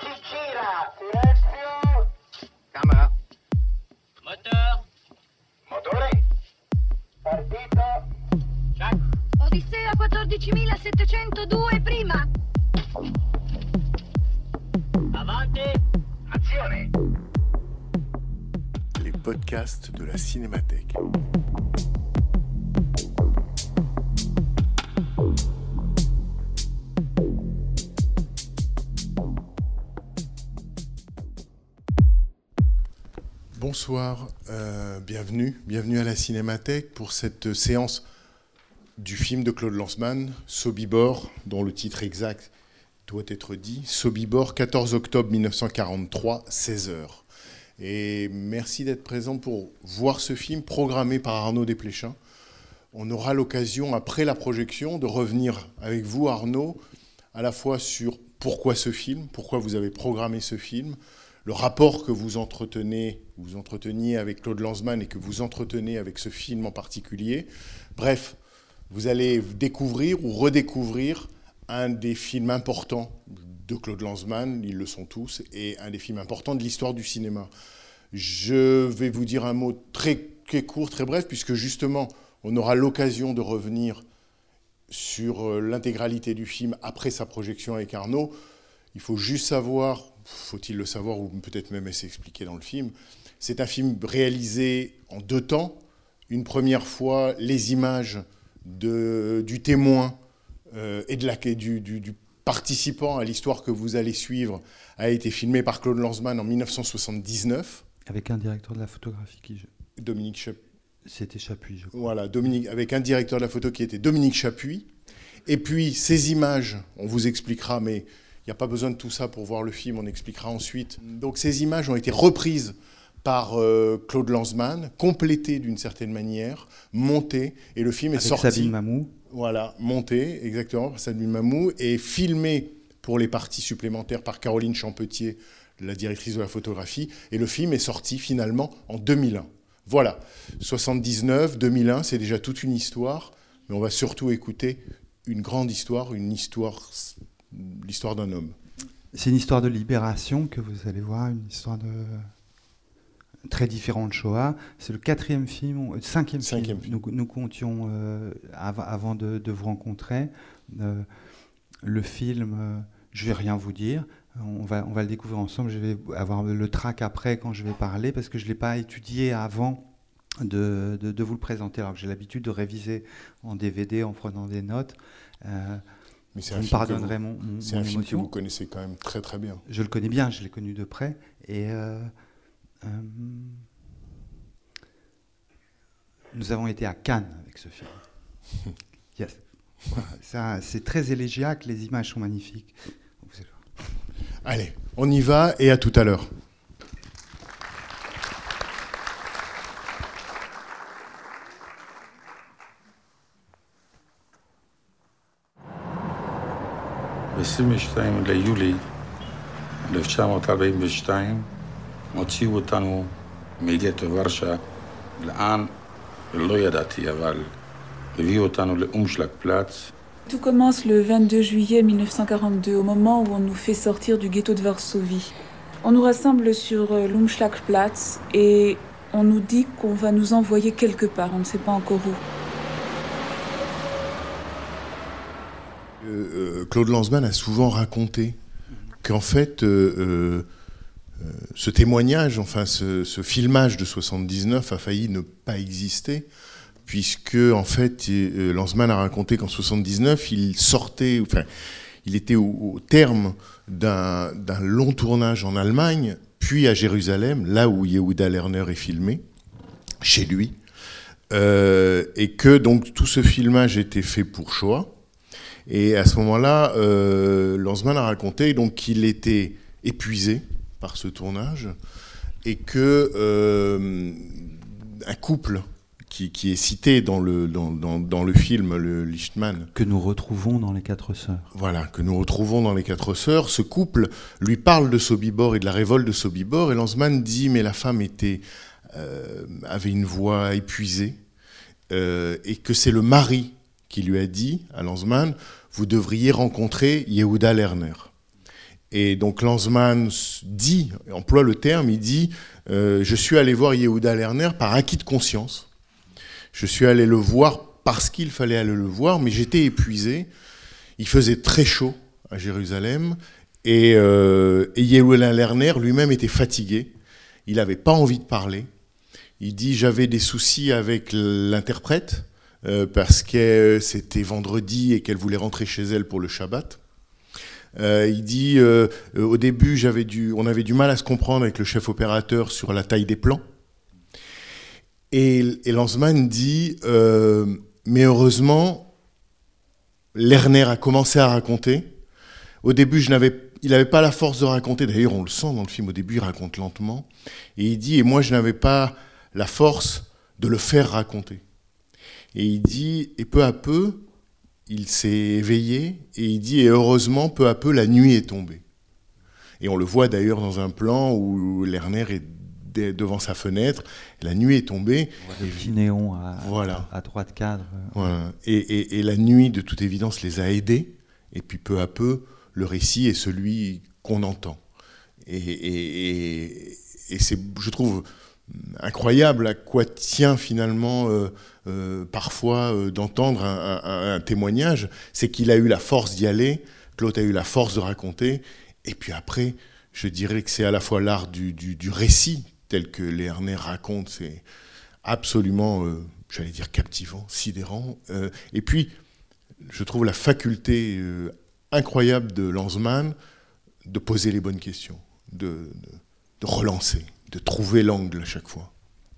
si gira! Silenzio! Camera. Moteur. Motore! Partito! Check. Odissea 14702 prima. Avanti. Azione! les podcasts de la Cinémathèque. Bonsoir, euh, bienvenue, bienvenue à la Cinémathèque pour cette séance du film de Claude Lanzmann, Sobibor, dont le titre exact doit être dit, Sobibor, 14 octobre 1943, 16 heures. Et merci d'être présent pour voir ce film programmé par Arnaud Desplechin. On aura l'occasion, après la projection, de revenir avec vous, Arnaud, à la fois sur pourquoi ce film, pourquoi vous avez programmé ce film, le rapport que vous entretenez, vous entreteniez avec Claude Lanzmann et que vous entretenez avec ce film en particulier. Bref, vous allez découvrir ou redécouvrir un des films importants de Claude Lanzmann, ils le sont tous, et un des films importants de l'histoire du cinéma. Je vais vous dire un mot très, très court, très bref, puisque justement, on aura l'occasion de revenir sur euh, l'intégralité du film après sa projection avec Arnaud. Il faut juste savoir, faut-il le savoir, ou peut-être même s'expliquer dans le film, c'est un film réalisé en deux temps. Une première fois, les images de, du témoin euh, et de la, du, du, du participant à l'histoire que vous allez suivre a été filmé par Claude Lanzmann en 1979. Avec un directeur de la photographie qui. Dominique Chap- C'était Chapuis, je crois. Voilà, Dominique, avec un directeur de la photo qui était Dominique Chapuis. Et puis ces images, on vous expliquera, mais n'y a pas besoin de tout ça pour voir le film, on expliquera ensuite. Donc ces images ont été reprises par euh, Claude Lanzmann, complétées d'une certaine manière, montées, et le film est Avec sorti. Sabine Mamou. Voilà, monté exactement par Sabine Mamou et filmé pour les parties supplémentaires par Caroline Champetier, la directrice de la photographie. Et le film est sorti finalement en 2001. Voilà, 79, 2001, c'est déjà toute une histoire, mais on va surtout écouter une grande histoire, une histoire, l'histoire d'un homme. C'est une histoire de libération que vous allez voir, une histoire de très différente de Shoah. C'est le quatrième film, euh, cinquième, Cinquième film. Nous, nous comptions euh, av- avant de, de vous rencontrer. Euh, le film, euh, je vais rien vous dire. On va, on va le découvrir ensemble. Je vais avoir le track après quand je vais parler parce que je ne l'ai pas étudié avant de, de- de vous le présenter. Alors que j'ai l'habitude de réviser en DVD en prenant des notes. Mais c'est un film, que pardonnerez vous, mon, mon- c'est un film que émotion. vous connaissez quand même très très bien. Je le connais bien, je l'ai connu de près. Et euh, euh, nous avons été à Cannes avec ce film. Yes. Ça, c'est très élégiaque, les images sont magnifiques. Allez, on y va et à tout à l'heure. ב-22 ליולי 1942 הוציאו אותנו מגטו ורשה, לאן? לא ידעתי, אבל הביאו אותנו לאומשלג פלאץ, Tout commence le 22 juillet 1942, au moment où on nous fait sortir du ghetto de Varsovie. On nous rassemble sur euh, l'Umschlagplatz et on nous dit qu'on va nous envoyer quelque part, on ne sait pas encore où. Euh, euh, Claude Lanzmann a souvent raconté qu'en fait, euh, ce témoignage, enfin ce, filmage de 79 a failli ne pas exister, puisque en fait, Lanzmann a raconté qu'en 79, il sortait, enfin, il était au, terme d'un long tournage en Allemagne, puis à Jérusalem, là où Yehuda Lerner est filmé, chez lui, et que donc tout ce filmage était fait pour Shoah. Et à ce moment-là, euh, Lanzmann a raconté donc qu'il était épuisé par ce tournage et que euh, un couple qui, qui est cité dans le, dans, dans, dans le film, le Lichtman, Que nous retrouvons dans Les Quatre Sœurs. voilà, que nous retrouvons dans Les Quatre Sœurs, ce couple lui parle de Sobibor et de la révolte de Sobibor, et Lanzmann dit mais la femme était, euh, avait une voix épuisée, euh, et que c'est le mari qui lui a dit à Lanzmann, vous devriez rencontrer Yehuda Lerner. Et donc Lanzmann dit, emploie le terme, il dit euh, Je suis allé voir Yehuda Lerner par acquis de conscience. Je suis allé le voir parce qu'il fallait aller le voir, mais j'étais épuisé. Il faisait très chaud à Jérusalem. Et, euh, et Yehuda Lerner lui-même était fatigué. Il n'avait pas envie de parler. Il dit J'avais des soucis avec l'interprète. Euh, parce que c'était vendredi et qu'elle voulait rentrer chez elle pour le Shabbat. Euh, il dit euh, au début, j'avais du, on avait du mal à se comprendre avec le chef opérateur sur la taille des plans. Et, et Lanzmann dit mais heureusement, Lerner a commencé à raconter. Au début, il n'avait pas la force de raconter. D'ailleurs, on le sent dans le film. Au début, il raconte lentement. Et il dit et moi, je n'avais pas la force de le faire raconter. Et il dit, et peu à peu, il s'est éveillé, et il dit, et heureusement, peu à peu, la nuit est tombée. Et on le voit d'ailleurs dans un plan où Lerner est devant sa fenêtre, la nuit est tombée. Le petit néon à, voilà. à, droite cadre. Voilà. Et, et, et, la nuit, de toute évidence, les a aidés, et puis peu à peu, le récit est celui qu'on entend. Et, et c'est, je trouve, incroyable à quoi tient finalement euh, euh, parfois euh, d'entendre un, témoignage, c'est qu'il a eu la force d'y aller, Claude a eu la force de raconter, et puis après, je dirais que c'est à la fois l'art du, récit, tel que Lerner raconte, c'est absolument, euh, j'allais dire, captivant, sidérant, et puis je trouve la faculté incroyable de Lanzmann de poser les bonnes questions, de relancer de trouver l'angle à chaque fois.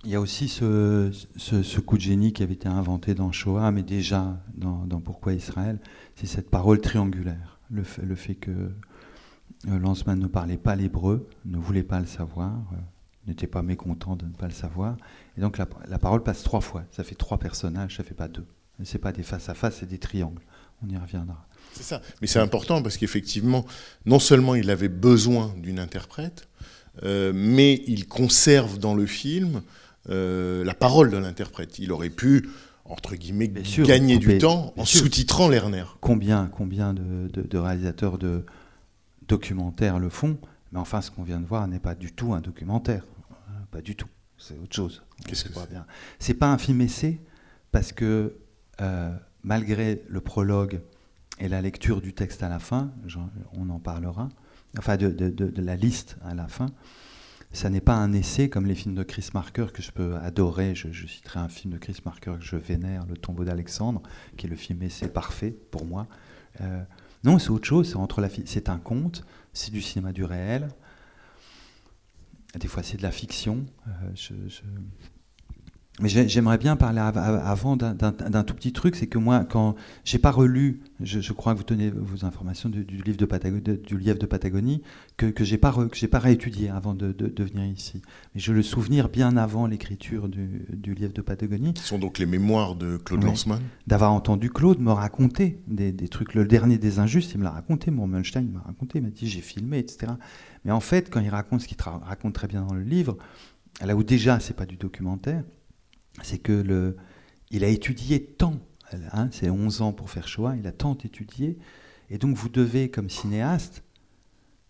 Il y a aussi ce, coup de génie qui avait été inventé dans Shoah, mais déjà dans, Pourquoi Israël, c'est cette parole triangulaire. Le fait, que euh, Lanzmann ne parlait pas l'hébreu, ne voulait pas le savoir, euh, n'était pas mécontent de ne pas le savoir. Et donc la, parole passe trois fois. Ça fait trois personnages, ça fait pas deux. Ce pas des face à face, c'est des triangles. On y reviendra. C'est ça. Mais c'est important parce qu'effectivement, non seulement il avait besoin d'une interprète, euh, mais il conserve dans le film euh, la parole de l'interprète. Il aurait pu, entre guillemets, sûr, gagner du temps en sous-titrant Lerner. Combien, combien de, de, de, réalisateurs de documentaires le font? Mais enfin, ce qu'on vient de voir n'est pas du tout un documentaire. Pas du tout. C'est autre chose. Qu'est-ce que c'est? C'est pas un film essai parce que euh, malgré le prologue et la lecture du texte à la fin, on en parlera, enfin de, de, de, de, la liste à la fin. Ça n'est pas un essai comme les films de Chris Marker que je peux adorer. Je, citerai un film de Chris Marker que je vénère, Le tombeau d'Alexandre, qui est le film essai parfait pour moi. Euh, non, c'est autre chose. C'est un conte, c'est du cinéma du réel. Des fois, c'est de la fiction. Euh, mais j'aimerais bien parler avant d'un tout petit truc, c'est que moi, quand j'ai pas relu, je, je, crois que vous tenez vos informations du, du livre de Patagonie, du lièvre de Patagonie, que, que j'ai pas re, que j'ai pas réétudié avant de, de, de, venir ici. Mais je le souvenir bien avant l'écriture du, du lièvre de Patagonie. Ce sont donc les mémoires de Claude oui, Lanzmann. D'avoir entendu Claude me raconter des, des, trucs. Le dernier des injustes, il me l'a raconté. Mon Mulstein m'a raconté, il m'a dit j'ai filmé, etc. Mais en fait, quand il raconte ce qu'il raconte très bien dans le livre, là où déjà c'est pas du documentaire c'est que le, il a étudié tant, hein, c'est 11 ans pour faire choix, il a tant étudié, et donc vous devez, comme cinéaste,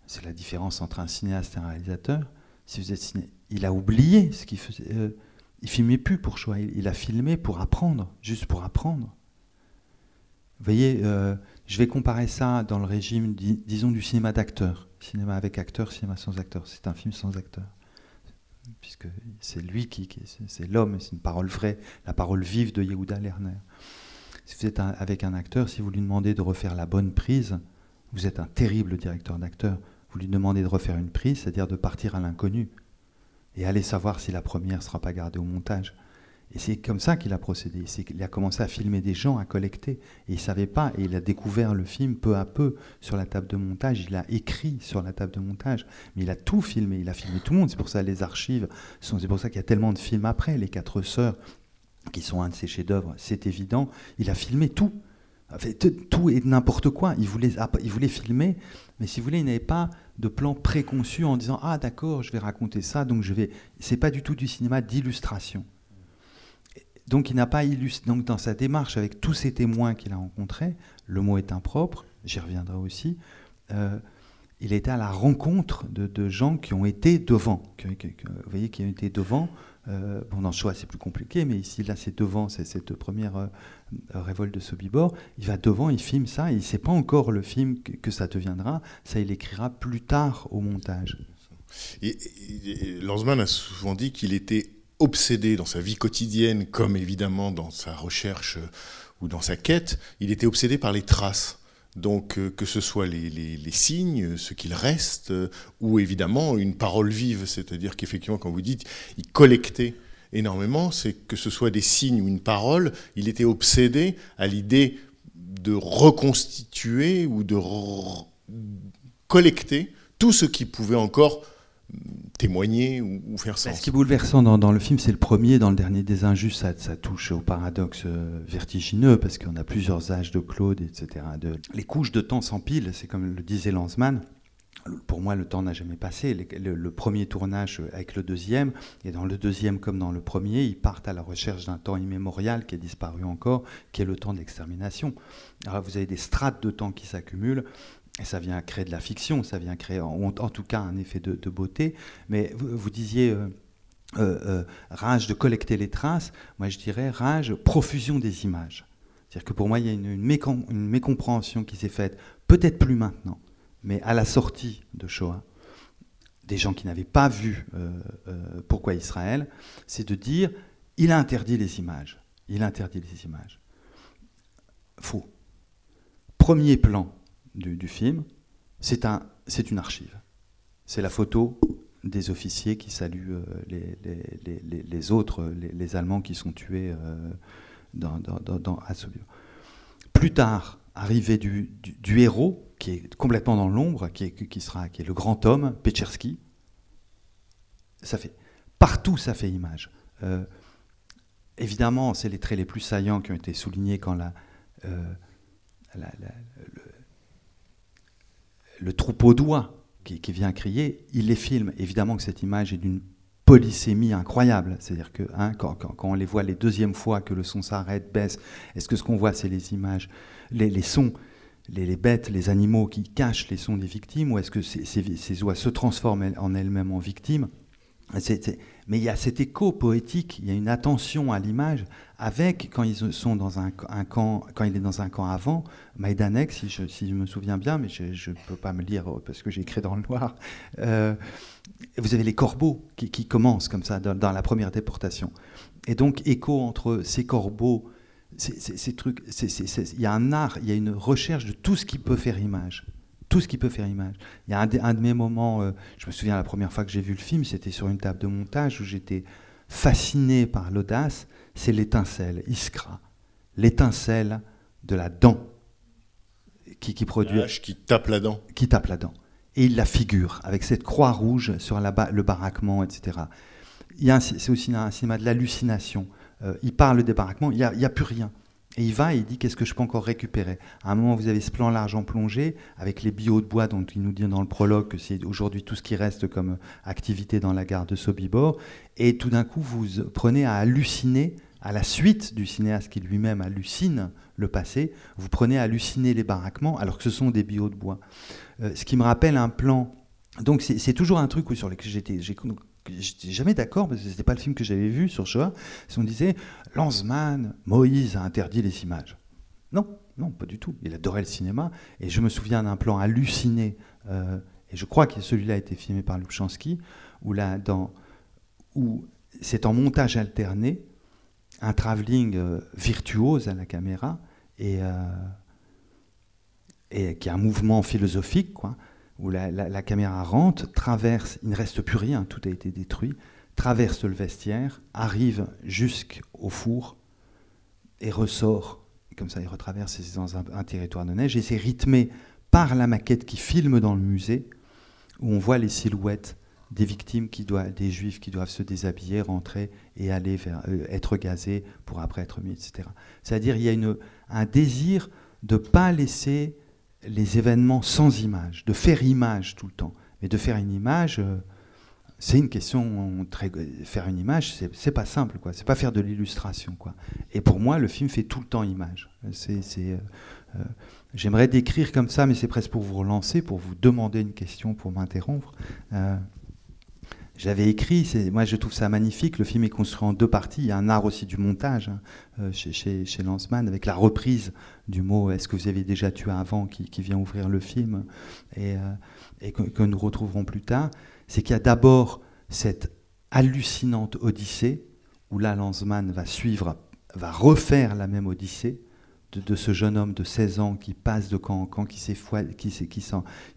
c'est la différence entre un cinéaste et un réalisateur, si vous êtes ciné, il a oublié ce qu'il faisait, euh, il filmait plus pour choix, il, a filmé pour apprendre, juste pour apprendre. Vous voyez, euh, je vais comparer ça dans le régime, dis, disons, du cinéma d'acteur, cinéma avec acteur, cinéma sans acteur, c'est un film sans acteur puisque c'est lui qui, c'est l'homme, c'est une parole vraie, la parole vive de Yehuda Lerner. Si vous êtes avec un acteur, si vous lui demandez de refaire la bonne prise, vous êtes un terrible directeur d'acteur. Vous lui demandez de refaire une prise, c'est-à-dire de partir à l'inconnu et aller savoir si la première ne sera pas gardée au montage. Et c'est comme ça qu'il a procédé. Il a commencé à filmer des gens, à collecter. Et il ne savait pas. Et il a découvert le film peu à peu sur la table de montage. Il a écrit sur la table de montage. Mais il a tout filmé. Il a filmé tout le monde. C'est pour ça les archives. C'est pour ça qu'il y a tellement de films après. Les Quatre Sœurs, qui sont un de ses chefs-d'œuvre, c'est évident. Il a filmé tout. Tout et n'importe quoi. Il voulait, il voulait filmer, mais si vous voulez, il n'avait pas de plan préconçu en disant ah d'accord, je vais raconter ça, donc je vais. C'est pas du tout du cinéma d'illustration. Donc il n'a pas illustré. Donc dans sa démarche avec tous ces témoins qu'il a rencontrés, le mot est impropre, j'y reviendrai aussi. Euh, il était à la rencontre de, gens qui ont été devant, vous voyez, qui ont été devant. Euh, bon, dans Shoah, c'est plus compliqué, mais ici, là, c'est devant, c'est cette première euh, révolte de Sobibor. Il va devant, il filme ça, il ne sait pas encore le film que, ça deviendra. Ça, il écrira plus tard au montage. Et- et Lanzmann a souvent dit qu'il était obsédé dans sa vie quotidienne, comme évidemment dans sa recherche euh, ou dans sa quête, il était obsédé par les traces. Donc euh, que ce soit les, signes, ce qu'il reste, euh, ou évidemment une parole vive, c'est-à-dire qu'effectivement, quand vous dites, il collectait énormément, c'est que ce soit des signes ou une parole, il était obsédé à l'idée de reconstituer ou de collecter tout ce qui pouvait encore témoigner ou, ou faire Bah, sens. Ce qui est bouleversant dans, dans le film, c'est le premier, dans le dernier des injustes, ça, ça touche au paradoxe euh, vertigineux, parce qu'on a plusieurs âges de Claude, etc. De- les couches de temps s'empilent, c'est comme le disait Lanzmann. Pour moi, le temps n'a jamais passé. Le, le premier tournage avec le deuxième, et dans le deuxième comme dans le premier, ils partent à la recherche d'un temps immémorial qui est disparu encore, qui est le temps de l'extermination. Alors vous avez des strates de temps qui s'accumulent, et ça vient créer de la fiction, ça vient créer en, tout cas un effet de, beauté. Mais vous, disiez euh, euh, euh, rage de collecter les traces, moi je dirais rage profusion des images. C'est-à-dire que pour moi il y a une, une mécom- une mécompréhension qui s'est faite, peut-être plus maintenant, mais à la sortie de Shoah, des gens qui n'avaient pas vu pourquoi Israël, c'est de dire il a interdit les images. Il a interdit les images. Faux. Premier plan du, film, c'est un, une archive. C'est la photo des officiers qui saluent euh, les, autres, les, Allemands qui sont tués euh, à Sobibor. Plus tard, arrivée du, héros, qui est complètement dans l'ombre, qui sera, qui est le grand homme, Pechersky, ça fait, partout ça fait image. Euh, évidemment, c'est les traits les plus saillants qui ont été soulignés quand la, le troupeau d'oies qui, vient crier, il les filme. Évidemment que cette image est d'une polysémie incroyable. C'est-à-dire que hein, quand, on les voit les deuxièmes fois que le son s'arrête, baisse, est-ce que ce qu'on voit, c'est les images, les, sons, les, bêtes, les animaux qui cachent les sons des victimes, ou est-ce que ces, oies se transforment en elles-mêmes en victimes? Mais il y a cet écho poétique, il y a une attention à l'image avec quand ils sont dans un, camp, quand il est dans un camp avant, Maïdanek, si je, si je me souviens bien, mais je ne peux pas me lire parce que j'ai écrit dans le noir. euh, vous avez les corbeaux qui, commencent comme ça dans, la première déportation. Et donc écho entre ces corbeaux, ces, trucs, il y a un art, il y a une recherche de tout ce qui peut faire image. Tout ce qui peut faire image. Il y a un, de- un de mes moments, euh, je me souviens la première fois que j'ai vu le film, c'était sur une table de montage où j'étais fasciné par l'audace, c'est l'étincelle, Iskra, l'étincelle de la dent qui, qui produit, La qui tape la dent. qui tape la dent. Et il la figure avec cette croix rouge sur la ba- le baraquement, etc. C'est aussi un cinéma de l'hallucination. Euh, il parle des baraquements, il n'y a, il y a plus rien. Et il va et il dit qu'est-ce que je peux encore récupérer? À un moment, vous avez ce plan large en plongée avec les billots de bois dont il nous dit dans le prologue que c'est aujourd'hui tout ce qui reste comme activité dans la gare de Sobibor. Et tout d'un coup, vous prenez à halluciner à la suite du cinéaste qui lui-même hallucine le passé, vous prenez à halluciner les baraquements alors que ce sont des billots de bois. Euh, ce qui me rappelle un plan. Donc c'est toujours un truc sur lequel j'étais j'étais jamais d'accord parce que c'était pas le film que j'avais vu sur Shoah. Si on disait Lanzmann, Moïse a interdit les images. Non, non, pas du tout. Il adorait le cinéma et je me souviens d'un plan halluciné. euh, et je crois que celui-là a été filmé par Lubchansky où où c'est en montage alterné un travelling euh, virtuose à la caméra et, euh, qui est un mouvement philosophique, quoi, où la, caméra rentre, traverse, il ne reste plus rien, tout a été détruit, traverse le vestiaire, arrive jusqu'au four et ressort, comme ça il retraverse, c'est dans un, territoire de neige, et c'est rythmé par la maquette qui filme dans le musée, où on voit les silhouettes des victimes, qui doivent, des juifs qui doivent se déshabiller, rentrer et aller vers, euh, être gazés pour après être mis, etc. C'est-à-dire il y a une, un désir de pas laisser les événements sans image, de faire image tout le temps, mais de faire une image euh, c'est une question très faire une image, c'est pas simple quoi. C'est pas faire de l'illustration quoi. Et pour moi, le film fait tout le temps image. Euh, euh, J'aimerais décrire comme ça, mais c'est presque pour vous relancer, pour vous demander une question, pour m'interrompre. J'avais écrit, moi je trouve ça magnifique, le film est construit en deux parties, il y a un art aussi du montage hein, euh, chez, chez, chez Lanzmann, avec la reprise du mot « est-ce que vous avez déjà tué avant » qui, qui vient ouvrir le film, et, euh, et que, que nous retrouverons plus tard. C'est qu'il y a d'abord cette hallucinante odyssée, où là Lanzmann va suivre, va refaire la même odyssée, de, ce jeune homme de 16 ans qui passe de camp en camp, qui s'effoi- qui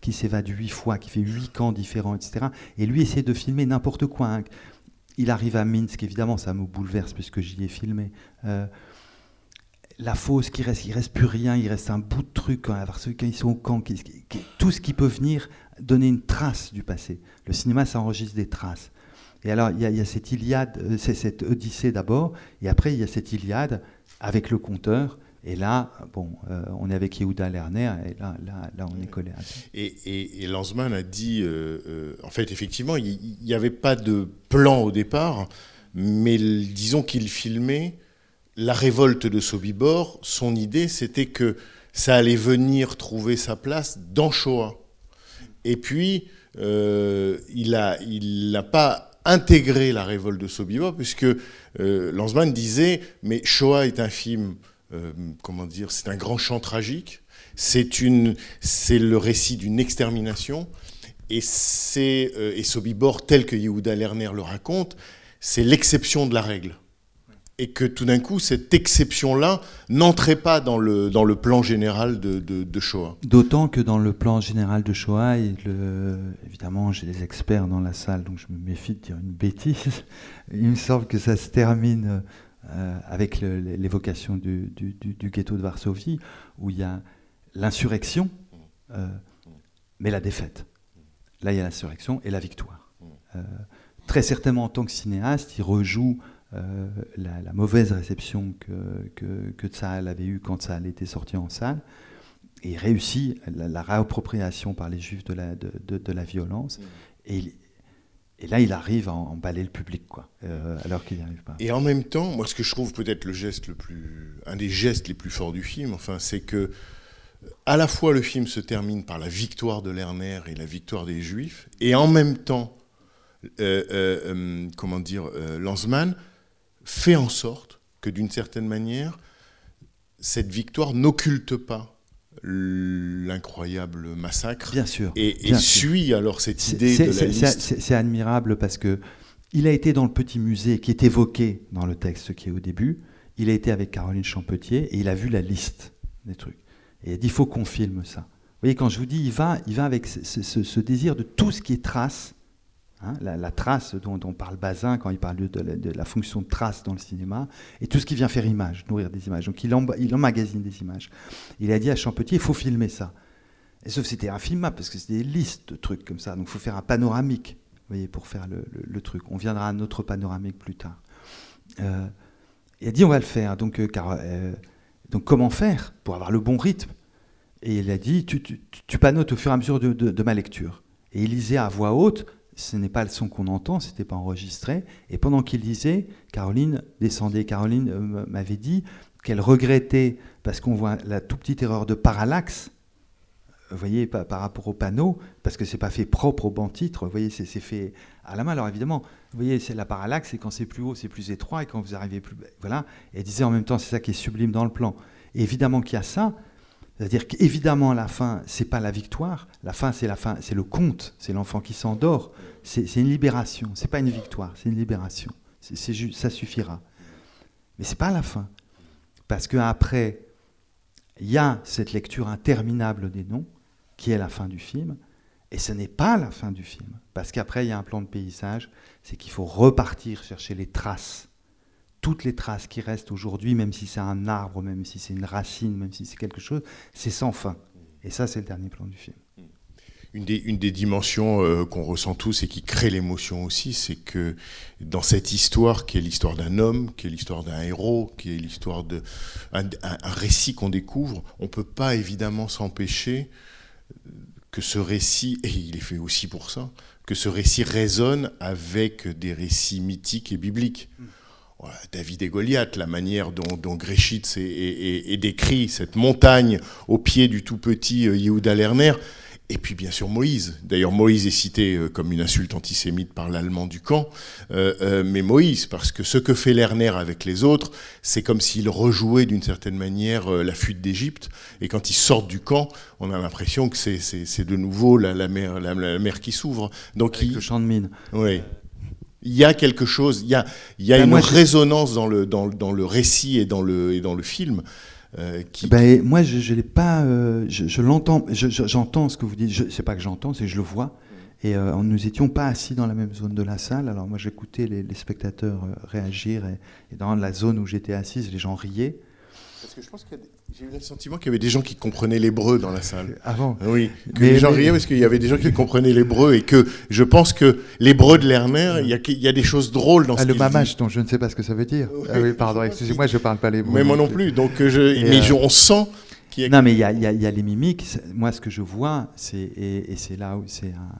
qui s'évade huit fois, qui fait huit camps différents, etc. Et lui essaie de filmer n'importe quoi. hein. Il arrive à Minsk, évidemment, ça me bouleverse puisque j'y ai filmé. Euh, la fosse qui reste, il reste plus rien, il reste un bout de truc quand, à ceux qui sont au camp, tout ce qui peut venir donner une trace du passé. Le cinéma, ça enregistre des traces. Et alors, il y, y a cette Iliade, euh, c'est cette Odyssée d'abord, et après, il y a cette Iliade avec le conteur. Et là, bon, euh, on est avec Yehuda Lerner, et là, là, on est collé. Et, et, et Lanzmann a dit, euh, euh, en fait, effectivement, il n'y avait pas de plan au départ, mais disons qu'il filmait la révolte de Sobibor. Son idée, c'était que ça allait venir trouver sa place dans Shoah. Et puis, il n'a il n'a pas intégré la révolte de Sobibor, puisque Lanzmann disait, mais Shoah est un film, euh, comment dire, c'est un grand chant tragique, c'est le récit d'une extermination, euh, et Sobibor, tel que Yehuda Lerner le raconte, c'est l'exception de la règle. Et que tout d'un coup, cette exception-là n'entrait pas dans le, dans le plan général de, Shoah. D'autant que dans le plan général de Shoah, le- évidemment, j'ai des experts dans la salle, donc je me méfie de dire une bêtise. Il me semble que ça se termine euh, avec l'évocation du, du- du- du ghetto de Varsovie, où il y a l'insurrection, euh, mais la défaite. Là, il y a l'insurrection et la victoire. Euh, très certainement, en tant que cinéaste, il rejoue la, la mauvaise réception que, que, que Tsahal avait eue quand Tsahal était sorti en salle et il réussit la, la réappropriation par les juifs de la, de, de- de la violence. Et, il- et là, il arrive à emballer le public, quoi, euh, alors qu'il n'y arrive pas. Et en même temps, moi, ce que je trouve peut-être le geste le plus, un des gestes les plus forts du film, enfin, c'est que à la fois le film se termine par la victoire de Lerner et la victoire des Juifs, et en même temps, euh, euh, comment dire, Lanzmann fait en sorte que d'une certaine manière, cette victoire n'occulte pas l'incroyable massacre Bien sûr. et, et bien sûr. suit alors cette idée c'est- de la liste. C'est admirable parce que il a été dans le petit musée qui est évoqué dans le texte qui est au début. Il a été avec Caroline Champetier et il a vu la liste des trucs. Et il a dit il faut qu'on filme ça. Vous voyez, quand je vous dis, il va, il va avec ce- ce désir de tout ce qui est trace, hein, la, trace dont, dont parle Bazin quand il parle de, la, fonction de trace dans le cinéma, et tout ce qui vient faire image, nourrir des images. Donc il, emmagasine des images. Il a dit à Champetier, il faut filmer ça. Et sauf que c'était infilmable, parce que c'était des listes de trucs comme ça. Donc il faut faire un panoramique, vous voyez, pour faire le, truc. On viendra à un autre panoramique plus tard. Euh, il a dit, on va le faire. Donc, euh, car, euh, donc comment faire pour avoir le bon rythme? Et il a dit, tu, tu, panotes au fur et à mesure de ma lecture. Et il lisait à voix haute, ce n'est pas le son qu'on entend, c'était pas enregistré. Et pendant qu'il lisait, Caroline descendait. Caroline euh, m'avait dit qu'elle regrettait, parce qu'on voit la toute petite erreur de parallaxe, vous voyez, par, par rapport au panneau, parce que c'est pas fait propre au banc titre, vous voyez, c'est fait à la main. Alors évidemment, vous voyez, c'est la parallaxe, c'est quand c'est plus haut, c'est plus étroit, et quand vous arrivez plus, voilà. Et elle disait en même temps, c'est ça qui est sublime dans le plan. Évidemment qu'il y a ça, c'est-à-dire qu'évidemment la fin, c'est pas la victoire, la fin c'est la fin, c'est le conte, c'est l'enfant qui s'endort, c'est une libération, c'est pas une victoire, c'est une libération. Ça suffira. Mais c'est pas la fin, parce que après, il y a cette lecture interminable des noms qui est la fin du film, et ce n'est pas la fin du film, parce qu'après il y a un plan de paysage, c'est qu'il faut repartir chercher les traces, toutes les traces qui restent aujourd'hui, même si c'est un arbre, même si c'est une racine, même si c'est quelque chose, c'est sans fin. Et ça, c'est le dernier plan du film. Une des, une des dimensions euh, qu'on ressent tous et qui crée l'émotion aussi, c'est que dans cette histoire qui est l'histoire d'un homme, qui est l'histoire d'un héros, qui est l'histoire de un, récit qu'on découvre, on peut pas évidemment s'empêcher, que ce récit, et il est fait aussi pour ça, que ce récit résonne avec des récits mythiques et bibliques. David et Goliath, la manière dont, dont Gréchitz est, est- est- est décrit, cette montagne au pied du tout petit euh, Yehuda Lerner, et puis bien sûr Moïse. D'ailleurs Moïse est cité euh, comme une insulte antisémite par l'allemand du camp, Euh, euh, mais Moïse, parce que ce que fait Lerner avec les autres, c'est comme s'il rejouait d'une certaine manière euh, la fuite d'Égypte, et quand ils sortent du camp, on a l'impression que c'est- de nouveau la, la mer, la, la mer qui s'ouvre. Donc Avec il, le champ de mine. oui. Il y a quelque chose, il y a, il y a Ben, une moi, résonance dans le, dans, le- dans le récit et dans le, et dans le film euh, qui, Ben, moi, je, je l'ai pas. euh, je je l'entends. je- je- J'entends ce que vous dites. Je sais pas que j'entends, c'est que je le vois. Et euh, nous étions pas assis dans la même zone de la salle. Alors moi, j'écoutais les, les spectateurs euh, réagir. Et, et dans la zone où j'étais assise, les gens riaient. Parce que je pense que j'ai eu le sentiment qu'il y avait des gens qui comprenaient l'hébreu dans la salle. Avant. Oui, que Mais- les gens mais- riaient parce qu'il y avait des gens qui comprenaient l'hébreu et que je pense que l'hébreu de Lerner, il y a, il y a des choses drôles dans Ah, ce le dit. dont je ne sais pas ce que ça veut dire. Oui, ah oui, pardon, je excusez-moi, je parle pas mots. Mais moi non plus. Donc euh, je, mais euh, je- on sent qu'il y a Non, mais il y a, y y les mimiques. Moi, ce que je vois, c'est et, et c'est là où c'est un.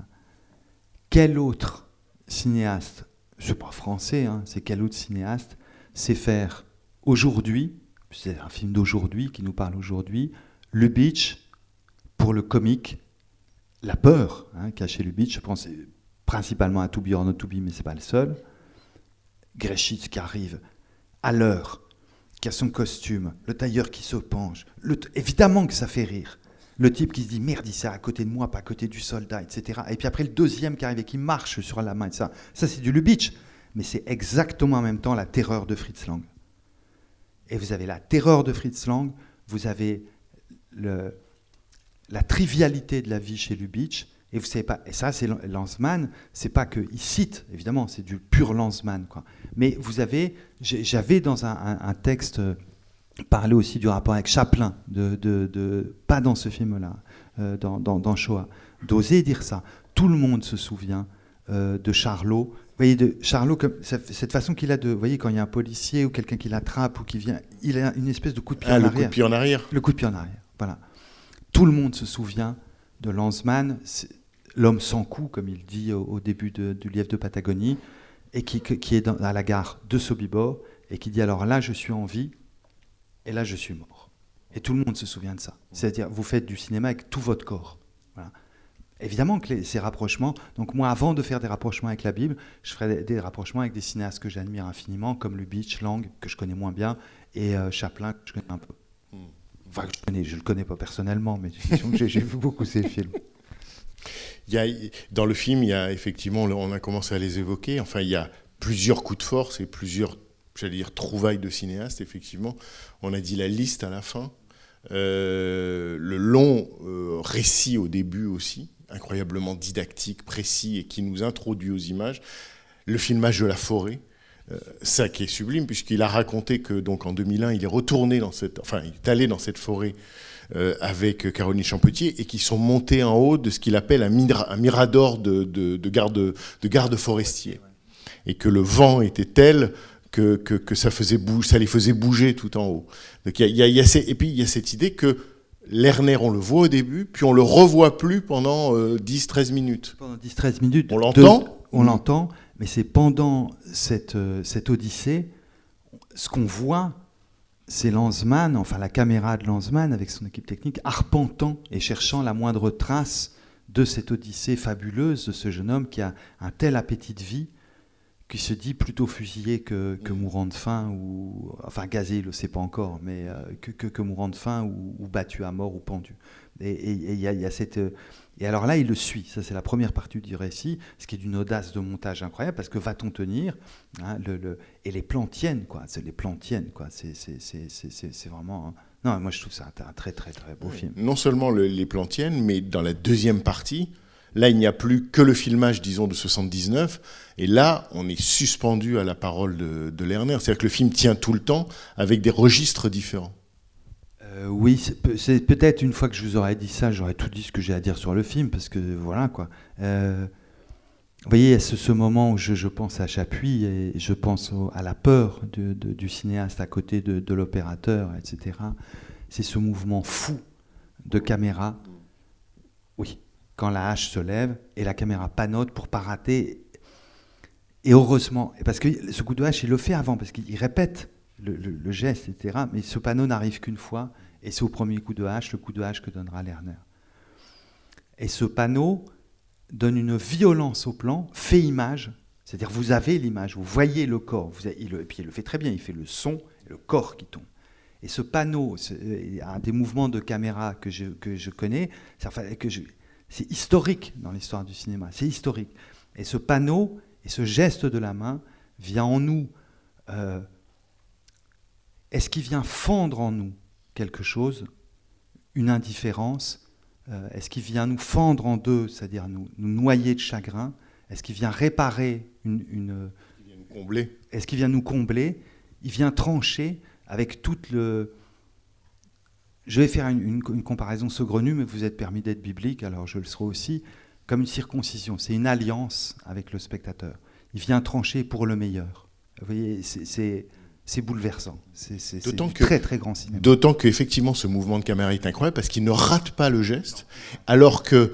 Quel autre cinéaste, c'est pas français, hein, c'est quel autre cinéaste sait faire aujourd'hui, c'est un film d'aujourd'hui qui nous parle aujourd'hui, Lubitsch pour le comique, la peur hein, qu'a chez Lubitsch, je pense principalement à To Be or Not To Be, mais c'est pas le seul. Gréchitz qui arrive à l'heure, qui a son costume, le tailleur qui se penche. Le évidemment que ça fait rire. Le type qui se dit merde, il c'est à côté de moi, pas à côté du soldat, etc. Et puis après le deuxième qui arrive et qui marche sur la main, et ça, ça c'est du Lubitsch. Mais c'est exactement en même temps la terreur de Fritz Lang. Et vous avez la terreur de Fritz Lang, vous avez la trivialité de la vie chez Lubitsch, et vous savez pas, et ça c'est Lan- Lanzmann, c'est pas qu'il cite, évidemment, c'est du pur Lanzmann, quoi. Mais vous avez, j'avais dans un, texte euh, parlé aussi du rapport avec Chaplin, de, pas dans ce film-là, euh, dans Shoah, d'oser dire ça. Tout le monde se souvient euh, de Charlot. Vous voyez, de Charlot, comme, cette façon qu'il a de, vous voyez, quand il y a un policier ou quelqu'un qui l'attrape ou qui vient, il a une espèce de coup de pied Ah, en le coup arrière. de pied en arrière. Le coup de pied en arrière, voilà. Tout le monde se souvient de Lanzmann, l'homme sans cou, comme il dit au, au début de- du lièvre de Patagonie, et qui, est dans- à la gare de Sobibor, et qui dit alors là je suis en vie, et là je suis mort. Et tout le monde se souvient de ça. C'est-à-dire, vous faites du cinéma avec tout votre corps. Voilà. Évidemment que les- ces rapprochements, donc moi avant de faire des rapprochements avec la Bible, je ferais des, des rapprochements avec des cinéastes que j'admire infiniment, comme Lubitsch, Lang, que je connais moins bien, et euh, Chaplin, que je connais un peu. Enfin, que je connais, je le connais pas personnellement, mais j'ai j'ai vu beaucoup ces films. Il y a, dans le film, il y a effectivement, on a commencé à les évoquer. Enfin, il y a plusieurs coups de force et plusieurs, j'allais dire, trouvailles de cinéastes. Effectivement, on a dit la liste à la fin, Euh, le long euh, récit au début aussi, incroyablement didactique, précis et qui nous introduit aux images. Le filmage de la forêt. euh, ça qui est sublime puisqu'il a raconté que donc en 2001 il est retourné dans cette enfin il est allé dans cette forêt euh, avec Caroline Champetier et qui sont montés en haut de ce qu'il appelle un, mira- un mirador de, de, de garde, de garde forestier. Et que le vent était tel que, que, ça, faisait les faisait bouger tout en haut. Donc y y a- y et puis il y a cette idée que Lerner, on le voit au début, puis on le revoit plus pendant 10-13 minutes. Pendant 10-13 minutes. On l'entend On l'entend, mais c'est pendant cette, euh, cette odyssée, ce qu'on voit, c'est Lanzmann, enfin la caméra de Lanzmann avec son équipe technique, arpentant et cherchant la moindre trace de cette odyssée fabuleuse de ce jeune homme qui a un tel appétit de vie qui se dit plutôt fusillé que, que mourant de faim, ou enfin gazé, il ne le sait pas encore, mais euh, que, que, que mourant de faim ou, ou battu à mort ou pendu. Et il y, a- il y a cette. euh, Et alors là, il le suit. Ça, c'est la première partie du récit, ce qui est d'une audace de montage incroyable, parce que va-t-on tenir hein, le, le- Et les plans tiennent, quoi. C'est les plans tiennent, quoi. C'est c'est- c'est- c'est- c'est- c'est vraiment. hein. Non, moi, je trouve ça un, un très, très, très beau film. Non seulement le- les plans tiennent, mais dans la deuxième partie, là, il n'y a plus que le filmage, disons, de 79. Et là, on est suspendu à la parole de, Lerner. C'est-à-dire que le film tient tout le temps avec des registres différents. Euh, oui, c'est peut- c'est peut-être une fois que je vous aurais dit ça, j'aurais tout dit ce que j'ai à dire sur le film, parce que voilà quoi. Euh, vous voyez, a ce, ce moment où je, pense à Chapuis et je pense à la peur du cinéaste à côté de l'opérateur, etc. C'est ce mouvement fou de caméra. Oui, quand la hache se lève et la caméra panote pour pas rater. Et heureusement, parce que ce coup de hache, il le fait avant, parce qu'il répète le, geste, etc. Mais ce panneau n'arrive qu'une fois, et c'est au premier coup de hache, le coup de hache que donnera Lerner. Et ce panneau donne une violence au plan, fait image, c'est-à-dire vous avez l'image, vous voyez le corps, vous avez- et puis il le fait très bien, il fait le son le corps qui tombe. Et ce panneau, euh, un des mouvements de caméra que je, que je connais, que je- c'est historique dans l'histoire du cinéma, c'est historique. Et ce panneau et ce geste de la main vient en nous. euh, Est-ce qu'il vient fendre en nous quelque chose, une indifférence euh, Est-ce qu'il vient nous fendre en deux, c'est-à-dire nous, nous noyer de chagrin Est-ce qu'il vient réparer une- une, est-ce qu'il vient nous combler Il vient trancher avec toute le. Je vais faire une, une- une comparaison saugrenue, mais vous êtes permis d'être biblique, alors je le serai aussi, comme une circoncision. C'est une alliance avec le spectateur. Il vient trancher pour le meilleur. Vous voyez, c'est- bouleversant. C'est que- très très grand cinéma. D'autant qu'effectivement, ce mouvement de caméra est incroyable parce qu'il ne rate pas le geste, alors que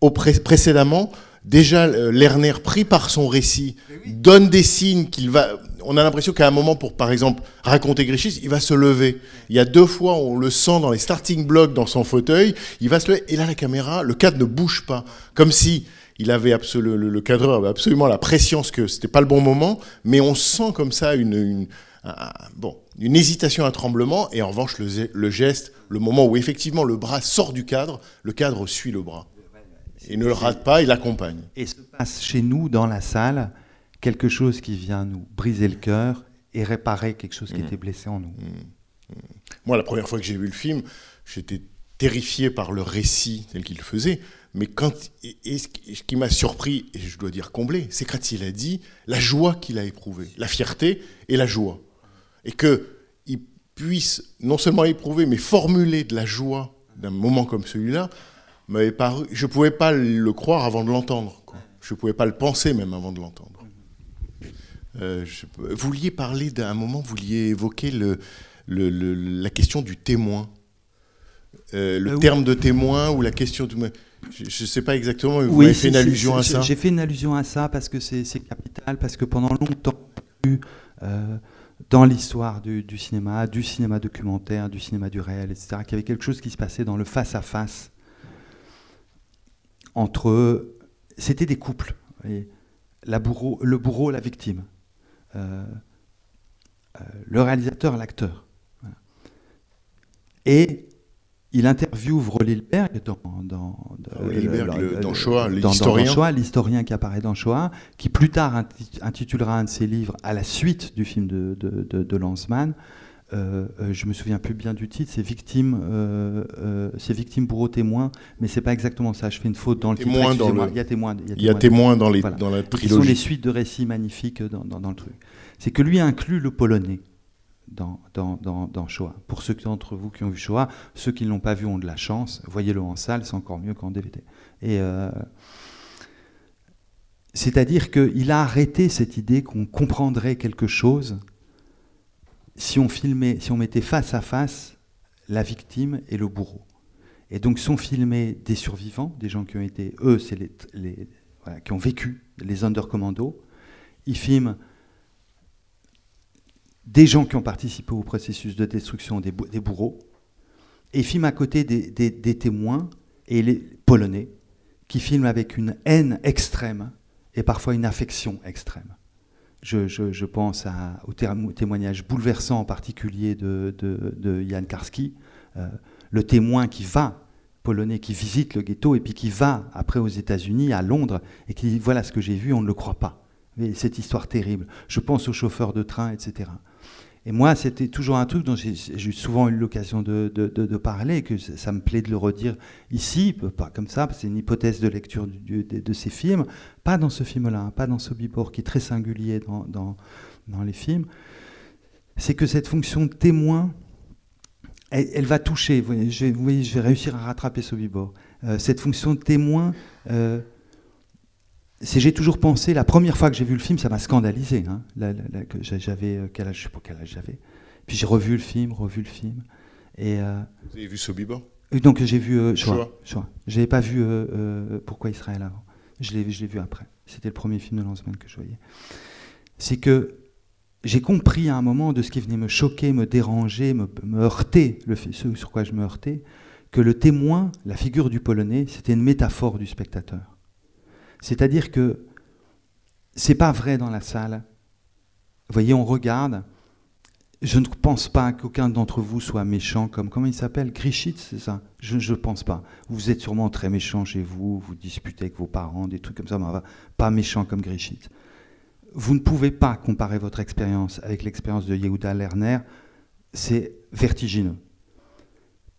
au pré- précédemment, déjà euh, Lerner, pris par son récit, donne des signes qu'il va. On a l'impression qu'à un moment, pour par exemple raconter Grichis, il va se lever. Il y a deux fois, on le sent dans les starting blocks dans son fauteuil, il va se lever, et là la caméra, le cadre ne bouge pas, comme si il avait le, cadreur avait absolument la prescience que c'était pas le bon moment, mais on sent comme ça une, une- un- bon, une hésitation, un tremblement, et en revanche le, geste, le moment où effectivement le bras sort du cadre, le cadre suit le bras. Et ne le rate pas, il l'accompagne. Et se passe chez nous, dans la salle, quelque chose qui vient nous briser le cœur et réparer quelque chose qui était blessé en nous. Moi, la première fois que j'ai vu le film, j'étais terrifié par le récit tel qu'il faisait. Mais quand, et, et ce qui- m'a surpris, et je dois dire comblé, c'est quand il a dit la joie qu'il a éprouvée, la fierté et la joie. Et qu'il puisse non seulement éprouver, mais formuler de la joie d'un moment comme celui-là, m'avait paru. Je ne pouvais pas le croire avant de l'entendre. Je ne pouvais pas le penser même avant de l'entendre. Euh, je- vous vouliez parler d'un moment, vous vouliez évoquer le, le- le- la question du témoin. Euh, le Euh, oui. terme de témoin ou la question du. Je ne sais pas exactement, mais vous Oui, m'avez fait une allusion à ça. J'ai fait une allusion à ça parce que c'est capital, parce que pendant longtemps, euh, dans l'histoire du, du cinéma, du cinéma documentaire, du cinéma du réel, etc., qu'il y avait quelque chose qui se passait dans le face-à-face entre... C'était des couples, voyez. la bourreau, le bourreau, la victime, Euh, euh, le réalisateur, l'acteur. Voilà. Et il interviewe Vrolilberg dans, dans, dans- dans Shoah, l'historien. Qui apparaît dans Shoah, qui plus tard inti- intitulera un de ses livres à la suite du film de, de, de, de Lanzmann. Euh, euh, je me souviens plus bien du titre, c'est victime, euh, euh, c'est victime bourreau témoin, mais c'est pas exactement ça. Je fais une faute dans le Témoin titre. dans excusez-moi. le- Il y a témoin. Il y a témoin dans, les, Voilà. dans la qui sont des trilogie. suites de récits magnifiques dans, dans- dans le truc. C'est que lui inclut le polonais dans, dans, dans, dans Shoah. Pour ceux d'entre vous qui ont vu Shoah, ceux qui ne l'ont pas vu ont de la chance. Voyez-le en salle, c'est encore mieux qu'en DVD. Et euh, c'est-à-dire qu'il a arrêté cette idée qu'on comprendrait quelque chose si on mettait face à face la victime et le bourreau. Et donc sont filmés des survivants, des gens qui ont été, eux, qui ont vécu, les undercommandos. Ils filment des gens qui ont participé au processus de destruction des, bou- des bourreaux. Et ils filment à côté des, des- des témoins et les polonais qui filment avec une haine extrême et parfois une affection extrême. Je, pense au témo- témoignage bouleversant en particulier de, Jan Karski, euh, le témoin qui va, polonais, qui visite le ghetto et puis qui va après aux États-Unis, à Londres, et qui dit voilà ce que j'ai vu, on ne le croit pas. Cette histoire terrible. Je pense aux chauffeurs de train, etc. Et moi, c'était toujours un truc dont j'ai souvent eu l'occasion de, parler, que ça me plaît de le redire ici, pas comme ça, parce que c'est une hypothèse de lecture de, ces films, pas dans ce film-là, hein, pas dans Sobibor, qui est très singulier dans, les films. C'est que cette fonction de témoin, elle, va toucher. Vous voyez, je, vais- réussir à rattraper Sobibor. Euh, cette fonction de témoin, euh, j'ai toujours pensé, la première fois que j'ai vu le film, ça m'a scandalisé. hein, j'avais euh, quel âge, je sais pas quel âge j'avais. Puis j'ai revu le film, revu le film, et euh, Vous avez vu Sobibor? Euh, Donc j'ai vu euh, Shoah. Shoah. J'avais pas vu euh, Pourquoi Israël avant. Je l'ai je vu après. C'était le premier film de Lanzmann que je voyais. C'est que j'ai compris à un moment de ce qui venait me choquer, me déranger, me, me heurter, le, ce sur quoi je me heurtais, que le témoin, la figure du Polonais, c'était une métaphore du spectateur. C'est-à-dire que c'est pas vrai dans la salle. Vous voyez, on regarde. Je ne pense pas qu'aucun d'entre vous soit méchant comme comment il s'appelle? Grishit, c'est ça? Je ne pense pas. Vous êtes sûrement très méchant chez vous, vous disputez avec vos parents, des trucs comme ça, mais enfin, pas méchant comme Grishit. Vous ne pouvez pas comparer votre expérience avec l'expérience de Yehuda Lerner, c'est vertigineux.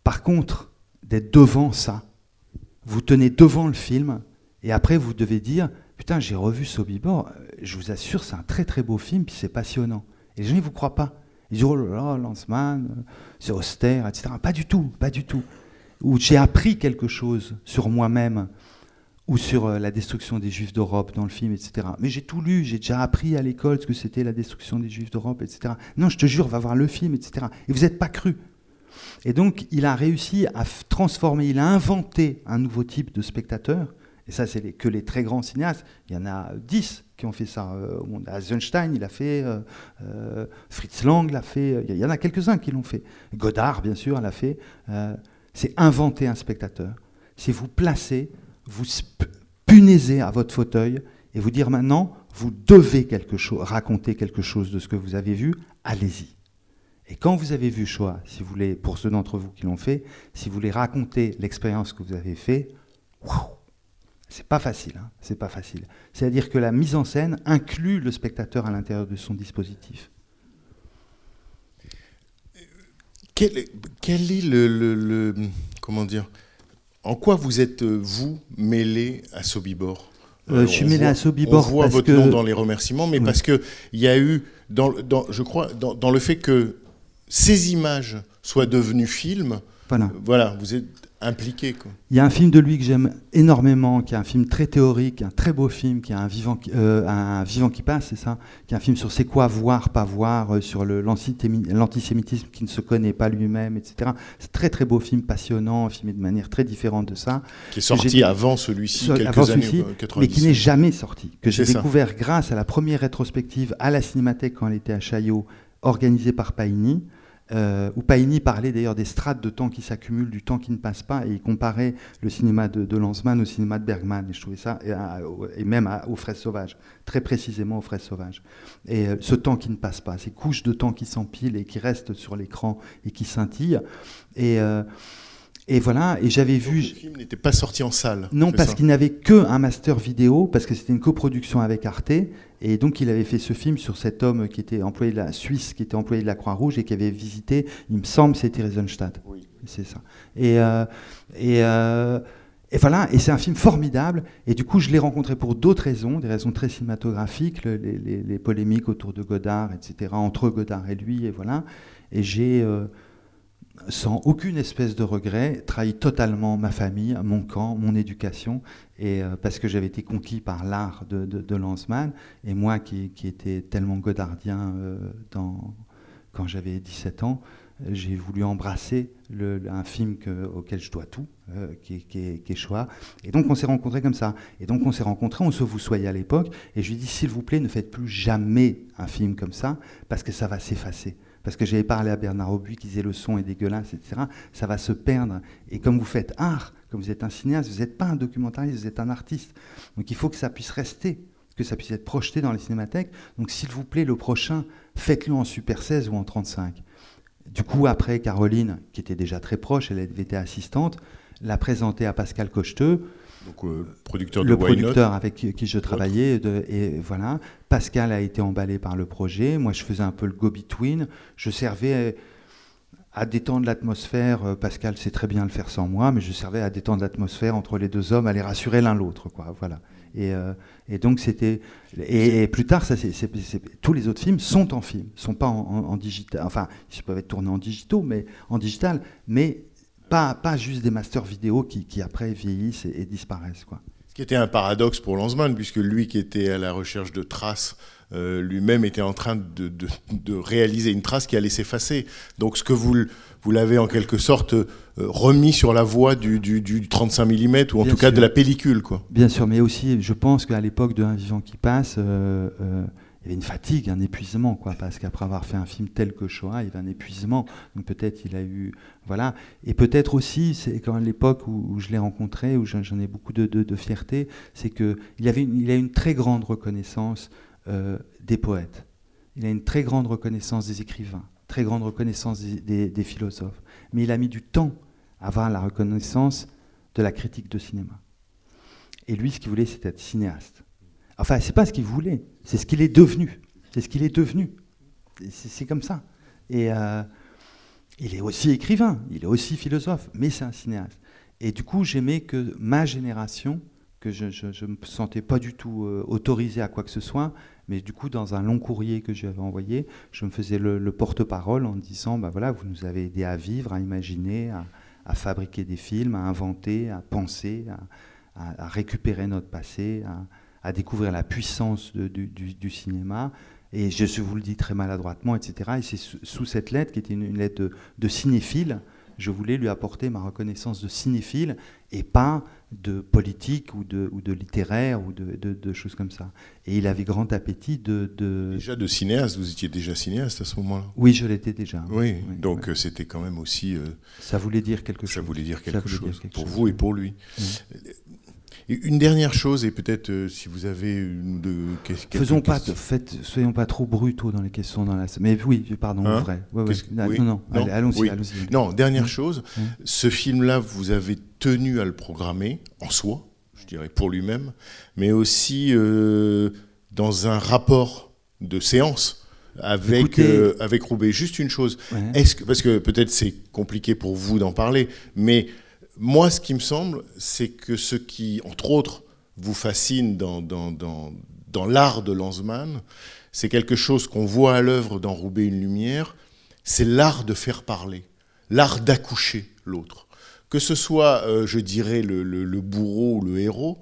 Par contre, d'être devant ça, vous tenez devant le film, et après vous devez dire Putain, j'ai revu Sobibor, euh, je vous assure, c'est un très très beau film, puis c'est passionnant. Et les gens ne vous croient pas. Ils disent Oh là là, Lanzmann, euh, c'est austère, etc. Pas du tout, pas du tout. Ou j'ai appris quelque chose sur moi-même, ou sur euh, la destruction des Juifs d'Europe dans le film, etc. Mais j'ai tout lu, j'ai déjà appris à l'école ce que c'était la destruction des Juifs d'Europe, etc. Non, je te jure, va voir le film, etc. Et vous n'êtes pas cru. Et donc, il a réussi à transformer, il a inventé un nouveau type de spectateur. Et ça, c'est que les très grands cinéastes. Il y en a dix qui ont fait ça euh, au. Eisenstein, il a fait, euh, euh, Fritz Lang l'a fait, il y en a quelques-uns qui l'ont fait. Godard, bien sûr, l'a fait. C'est inventer un spectateur. C'est vous placer, vous punaisez à votre fauteuil et vous dire maintenant, vous devez quelque chose, raconter quelque chose de ce que vous avez vu, allez-y. Et quand vous avez vu Shoah, si vous voulez, pour ceux d'entre vous qui l'ont fait, si vous voulez raconter l'expérience que vous avez fait, waouh, c'est pas facile, hein, c'est pas facile. C'est-à-dire que la mise en scène inclut le spectateur à l'intérieur de son dispositif. Quel, est- quel est le, le- le- Comment dire En quoi vous êtes, euh, vous, mêlé à Sobibor? Euh, je suis mêlé voit- à Sobibor On voit parce votre que- nom dans les remerciements, mais parce qu'il y a eu, dans, je crois, dans, dans le fait que ces images soient devenues films, Voilà. voilà, vous êtes impliqué. Quoi. Il y a un film de lui que j'aime énormément, qui est un film très théorique, un très beau film, qui est un vivant, qui- euh, un vivant qui passe, c'est ça, qui est un film sur c'est quoi voir, pas voir, euh, sur l'antisémitisme qui ne se connaît pas lui-même, etc. C'est un très très beau film, passionnant, filmé de manière très différente de ça, Qui est sorti avant celui-ci, quelques avant années, euh, 90. mais qui n'est jamais sorti, que j'ai ça. découvert grâce à la première rétrospective à la Cinémathèque quand elle était à Chaillot, organisée par Paini, euh, où Paini parlait d'ailleurs des strates de temps qui s'accumulent, du temps qui ne passe pas, et il comparait le cinéma de, de Lanzmann au cinéma de Bergman, et je trouvais ça, et, même aux fraises sauvages, très précisément aux fraises sauvages. Et euh, ce temps qui ne passe pas, ces couches de temps qui s'empilent et qui restent sur l'écran et qui scintillent. Et, euh, et voilà, et j'avais vu... le film n'était pas sorti en salle. Non, parce qu'il n'avait que un master vidéo, parce que c'était une coproduction avec Arte, et donc il avait fait ce film sur cet homme qui était employé de la Suisse, qui était employé de la Croix-Rouge et qui avait visité, il me semble, c'était Eisenstadt. Oui. C'est ça. Et, euh, et, euh, et voilà, et c'est un film formidable. Et du coup, je l'ai rencontré pour d'autres raisons, des raisons très cinématographiques, le- les, les- les polémiques autour de Godard, etc., entre Godard et lui, et voilà. Et j'ai, euh, sans aucune espèce de regret, trahi totalement ma famille, mon camp, mon éducation, et euh, parce que j'avais été conquis par l'art de, de, Lanzmann, et moi qui, qui étais tellement godardien euh, dans, quand j'avais 17 ans, j'ai voulu embrasser le- un film que- auquel je dois tout, euh, qui, est- qui. Et donc on s'est rencontrés comme ça. Et donc on s'est rencontrés, on se vous soyez à l'époque, et je lui ai dit, s'il vous plaît, ne faites plus jamais un film comme ça, parce que ça va s'effacer. Parce que j'avais parlé à Bernard Aubuy qui disait le son est dégueulasse, etc. Ça va se perdre. Et comme vous faites art, comme vous êtes un cinéaste, vous n'êtes pas un documentariste, vous êtes un artiste. Donc il faut que ça puisse rester, que ça puisse être projeté dans les cinémathèques. Donc s'il vous plaît, le prochain, faites-le en Super 16 ou en 35. Du coup, après, Caroline, qui était déjà très proche, elle avait été assistante, l'a présenté à Pascal Cocheteux, Donc, euh, producteur de le producteur avec qui qui je travaillais. de- et voilà. Pascal a été emballé par le projet. Moi, je faisais un peu le go-between. Je servais à détendre l'atmosphère. Euh, Pascal sait très bien le faire sans moi, mais je servais à détendre l'atmosphère entre les deux hommes, à les rassurer l'un l'autre. quoi. Voilà. Et, euh, et donc, c'était. Et, et plus tard, ça, c'est- c'est- c'est- tous les autres films sont en film, sont pas en, en- en digital. Enfin, ils peuvent être tournés en digitaux, mais en digital, mais pas, pas juste des masters vidéo qui, qui après vieillissent et, et disparaissent. Quoi. Ce qui était un paradoxe pour Lanzmann, puisque lui qui était à la recherche de traces, euh, lui-même était en train de, de- de réaliser une trace qui allait s'effacer. Donc ce que vous, vous l'avez en quelque sorte euh, remis sur la voie du, du- du 35 mm ou en Bien tout cas de la pellicule, quoi. Bien sûr, mais aussi, je pense qu'à l'époque de Un vivant qui passe, euh, il y avait une fatigue, un épuisement, quoi, parce qu'après avoir fait un film tel que Shoah, il y avait un épuisement. Donc peut-être il a eu, voilà, et peut-être aussi, c'est quand à l'époque où, je l'ai rencontré, où j'en ai beaucoup de, fierté, c'est que il avait, une, a une très grande reconnaissance euh, des poètes. Il a une très grande reconnaissance des écrivains, très grande reconnaissance des, des- des philosophes. Mais il a mis du temps à avoir la reconnaissance de la critique de cinéma. Et lui, ce qu'il voulait, c'était être cinéaste. Enfin, c'est pas ce qu'il voulait, c'est ce qu'il est devenu. C'est ce qu'il est devenu. C'est comme ça. Et euh, il est aussi écrivain, il est aussi philosophe, mais c'est un cinéaste. Et du coup, j'aimais que ma génération, que je ne me sentais pas du tout euh, autorisé à quoi que ce soit, mais du coup, dans un long courrier que j'avais envoyé, je me faisais le, le porte-parole en disant, bah voilà, vous nous avez aidé à vivre, à imaginer, à, fabriquer des films, à inventer, à penser, à, à- à récupérer notre passé, à, à découvrir la puissance de- du, du- du cinéma. Et je vous le dis très maladroitement, etc. Et c'est sous, sous cette lettre, qui était une, une lettre de, de cinéphile, je voulais lui apporter ma reconnaissance de cinéphile et pas de politique ou de, ou de littéraire ou de, de- de choses comme ça. Et il avait grand appétit de... Déjà de cinéaste, vous étiez déjà cinéaste à ce moment-là? Oui, je l'étais déjà. Oui, Oui, donc euh, c'était quand même aussi, euh, Ça voulait dire quelque chose. ça voulait dire Ça quelque dire chose quelque pour chose, vous et pour lui. Oui. Une dernière chose, et peut-être euh, si vous avez une quelques Faisons pas, questions. faites, soyons pas trop brutaux dans les questions dans la. Mais oui, pardon, Hein vrai. Ouais, ouais. Qu'est-ce que- Non, oui. non, non, Non allez, allons-y, Oui. Non, dernière Oui. chose, Oui. ce film-là, vous avez tenu à le programmer en soi, je dirais pour lui-même, mais aussi euh, dans un rapport de séance avec, Écoutez- euh, avec Roubaix. Juste une chose, Ouais. est-ce que, parce que peut-être c'est compliqué pour vous d'en parler, mais moi, ce qui me semble, c'est que ce qui, entre autres, vous fascine dans, l'art de Lanzmann, c'est quelque chose qu'on voit à l'œuvre dans Roubaix une lumière, c'est l'art de faire parler, l'art d'accoucher l'autre. Que ce soit, euh, je dirais, le, bourreau ou le héros,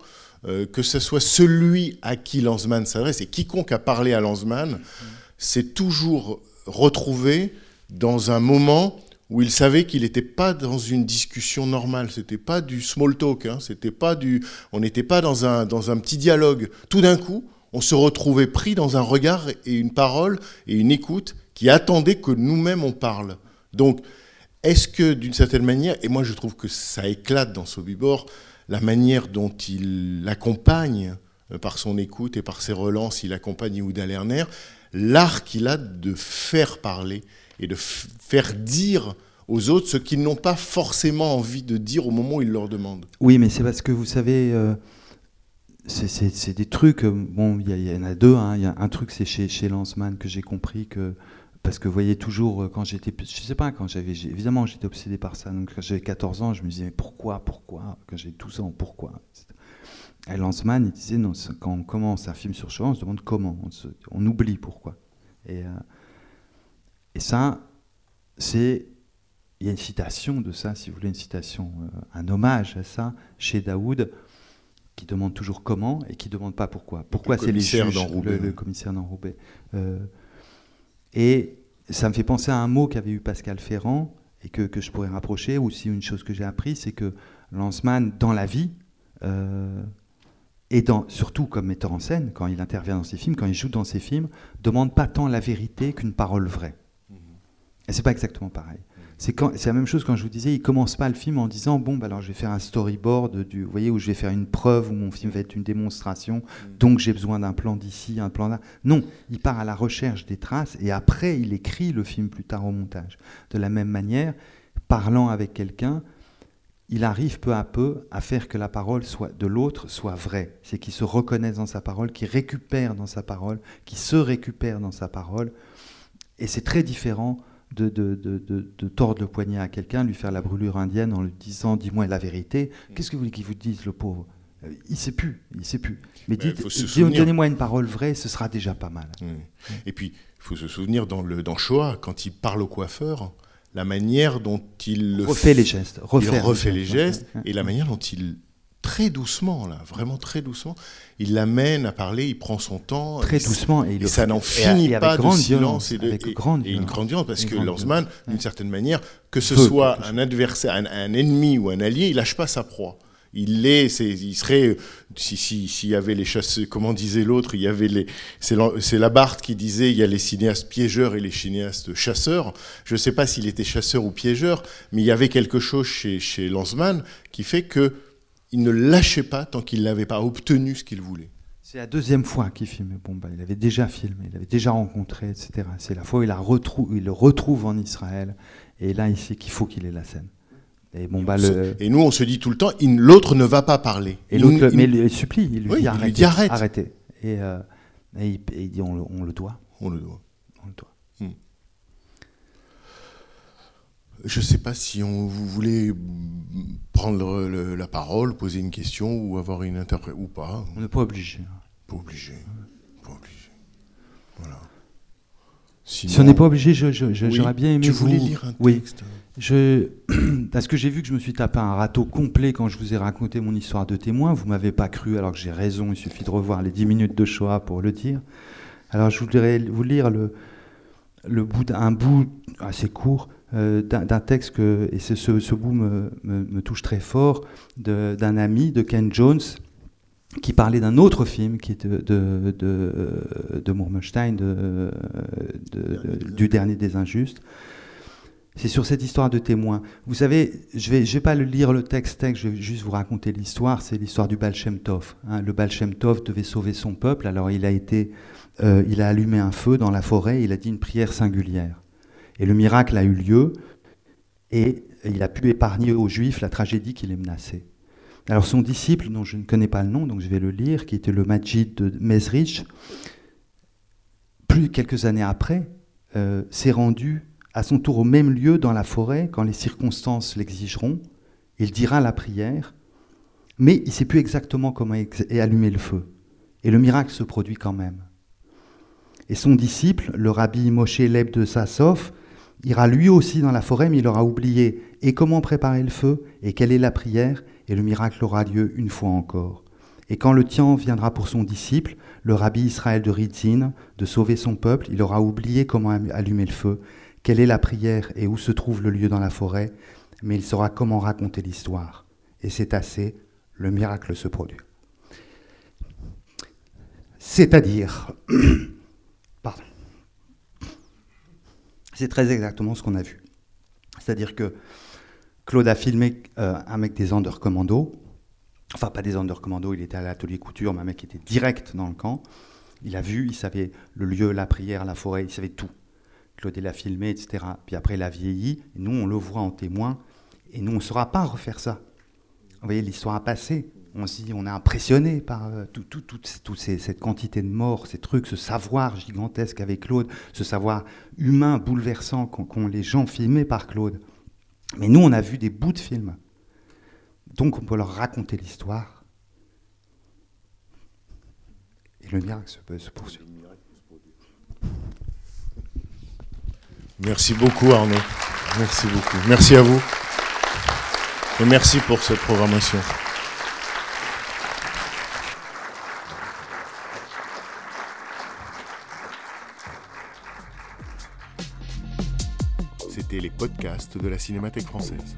euh, que ce soit celui à qui Lanzmann s'adresse, et quiconque a parlé à Lanzmann, c'est toujours retrouvé dans un moment où il savait qu'il n'était pas dans une discussion normale, c'était pas du small talk, hein, c'était pas du, on n'était pas dans un, dans un petit dialogue. Tout d'un coup, on se retrouvait pris dans un regard et une parole et une écoute qui attendaient que nous-mêmes on parle. Donc, est-ce que d'une certaine manière, et moi je trouve que ça éclate dans Sobibor, la manière dont il accompagne euh, par son écoute et par ses relances, il accompagne Lerner, l'art qu'il a de faire parler et de faire dire aux autres ce qu'ils n'ont pas forcément envie de dire au moment où il leur demande. Oui, mais c'est parce que vous savez, euh, c'est- des trucs. euh, Bon, il y, en a deux. hein. Y a un truc, c'est chez, chez Lanzmann que j'ai compris que. Parce que vous voyez, toujours, euh, quand j'étais. Je sais pas, quand j'avais. Évidemment, j'étais obsédé par ça. Donc, quand j'avais 14 ans, je me disais, mais pourquoi, pourquoi? Quand j'ai 12 ans, pourquoi? Et Lanzmann, il disait, non, quand on commence un film sur Shoah, on se demande comment. On, oublie pourquoi. Et, et ça, c'est. Il y a une citation de ça, si vous voulez, une citation, euh, un hommage à ça, chez Daoud, qui demande toujours comment et qui ne demande pas pourquoi. Pourquoi c'est les juges, le, le commissaire dans Roubaix. Euh, et ça me fait penser à un mot qu'avait eu Pascal Ferrand et que, que je pourrais rapprocher. Aussi, une chose que j'ai appris, c'est que Lanzmann, dans la vie, euh, et dans, surtout comme metteur en scène, quand il intervient dans ses films, quand il joue dans ses films, demande pas tant la vérité qu'une parole vraie. Et c'est pas exactement pareil. C'est la même chose quand je vous disais, il commence pas le film en disant bon, bah alors je vais faire un storyboard du, vous voyez, où je vais faire une preuve où mon film va être une démonstration, donc j'ai besoin d'un plan d'ici, un plan là. Non, il part à la recherche des traces et après il écrit le film plus tard au montage. De la même manière, parlant avec quelqu'un, il arrive peu à peu à faire que la parole soit de l'autre soit vraie. C'est qu'il se reconnaisse dans sa parole, qu'il récupère dans sa parole, qu'il se récupère dans sa parole. Et c'est très différent de, de, de, tordre le poignet à quelqu'un, lui faire la brûlure indienne en lui disant dis-moi la vérité. Qu'est-ce que vous voulez qu'il vous dise, le pauvre? Euh, Il sait plus, il sait plus. Mais souvenir. donnez-moi une parole vraie, ce sera déjà pas mal. Et puis, il faut se souvenir dans, le, dans Shoah, quand il parle au coiffeur, la manière dont il le Refait les gestes, il refait les gestes ouais. et la manière dont il très doucement, là, vraiment très doucement. Il l'amène à parler, il prend son temps. Très doucement. Et, il Et ça n'en finit et pas de grande silence violence, et, de, avec et- grande et une grande violence parce que Lanzmann, d'une certaine manière, que ce soit un adversaire, un, un ennemi ou un allié, il lâche pas sa proie. Il l'est, c'est- il serait, si si- s'il y avait les chasseurs, comment disait l'autre, il y avait les, c'est la- c'est Labarthe qui disait, il y a les cinéastes piégeurs et les cinéastes chasseurs. Je ne sais pas s'il était chasseur ou piégeur, mais il y avait quelque chose chez, chez Lanzmann qui fait que il ne lâchait pas tant qu'il n'avait pas obtenu ce qu'il voulait. C'est la deuxième fois qu'il filme Bon, bah, il avait déjà filmé, il avait déjà rencontré, etc. C'est la fois où il, la retrou- il le retrouve en Israël. Et là, il sait qu'il faut qu'il ait la scène. Et bon, bah, le... Et nous, on se dit tout le temps, l'autre ne va pas parler. Et Il- il- mais il supplie, il lui Oui, dit il lui arrêtez. dit arrête. arrêtez. Et, euh, et il, et il dit on le, on le doit. on le doit. On le doit. Je ne sais pas si on, vous voulez prendre le- le- la parole, poser une question ou avoir une interprétation ou pas. On n'est pas obligé. Pas obligé. Pas obligé. Voilà. Si on n'est pas obligé, je- je- je- Oui, j'aurais bien aimé Tu vous... voulais lire un Oui. texte Je... Parce que j'ai vu que je me suis tapé un râteau complet quand je vous ai raconté mon histoire de témoin. Vous m'avez pas cru alors que j'ai raison. Il suffit de revoir les 10 minutes de Shoah pour le dire. Alors je voudrais vous lire le, le bout d'un un bout assez court d'un d'un texte que, et ce, ce- bout me, me- me touche très fort d'un ami de Ken Jones qui parlait d'un autre film qui est de, de, de, de Murmelstein, de- de- de- du dernier des injustes. C'est sur cette histoire de témoin. Vous savez, je vais, je vais pas le lire le texte, texte, je vais juste vous raconter l'histoire. C'est l'histoire du Baal Shem Tov. hein. Le Baal Shem Tov devait sauver son peuple, alors il a été, euh, il a allumé un feu dans la forêt, il a dit une prière singulière. Et le miracle a eu lieu, et il a pu épargner aux Juifs la tragédie qui les menaçait. Alors son disciple, dont je ne connais pas le nom, donc je vais le lire, qui était le Majid de Mezrich, plus quelques années après, euh, s'est rendu à son tour au même lieu dans la forêt quand les circonstances l'exigeront. Il dira la prière, mais il ne sait plus exactement comment et allumer le feu. Et le miracle se produit quand même. Et son disciple, le rabbi Moshe Leb de Sassov, ira lui aussi dans la forêt, mais il aura oublié et comment préparer le feu, et quelle est la prière, et le miracle aura lieu une fois encore. Et quand le temps viendra pour son disciple, le rabbi Israël de Ritzin, de sauver son peuple, il aura oublié comment allumer le feu, quelle est la prière et où se trouve le lieu dans la forêt, mais il saura comment raconter l'histoire. Et c'est assez, le miracle se produit. C'est-à-dire, pardon, c'est très exactement ce qu'on a vu. C'est-à-dire que Claude a filmé euh, un mec des Anders Commando, enfin pas des Anders Commando, il était à l'atelier couture, mais un mec était direct dans le camp. Il a vu, il savait le lieu, la prière, la forêt, il savait tout. Claude l'a filmé, etc. Puis après, il a vieilli, et nous, on le voit en témoin, et nous, on ne saura pas refaire ça. Vous voyez, l'histoire a passé. On se on est impressionné par euh, tout, tout, toute tout cette quantité de morts, ces trucs, ce savoir gigantesque avec Claude, ce savoir humain bouleversant qu'ont qu'ont les gens filmés par Claude. Mais nous, on a vu des bouts de films. Donc, on peut leur raconter l'histoire. Et le miracle se, peut- se poursuit. Merci beaucoup Arnaud. Merci beaucoup. Merci à vous. Et merci pour cette programmation. les podcasts de la Cinémathèque française.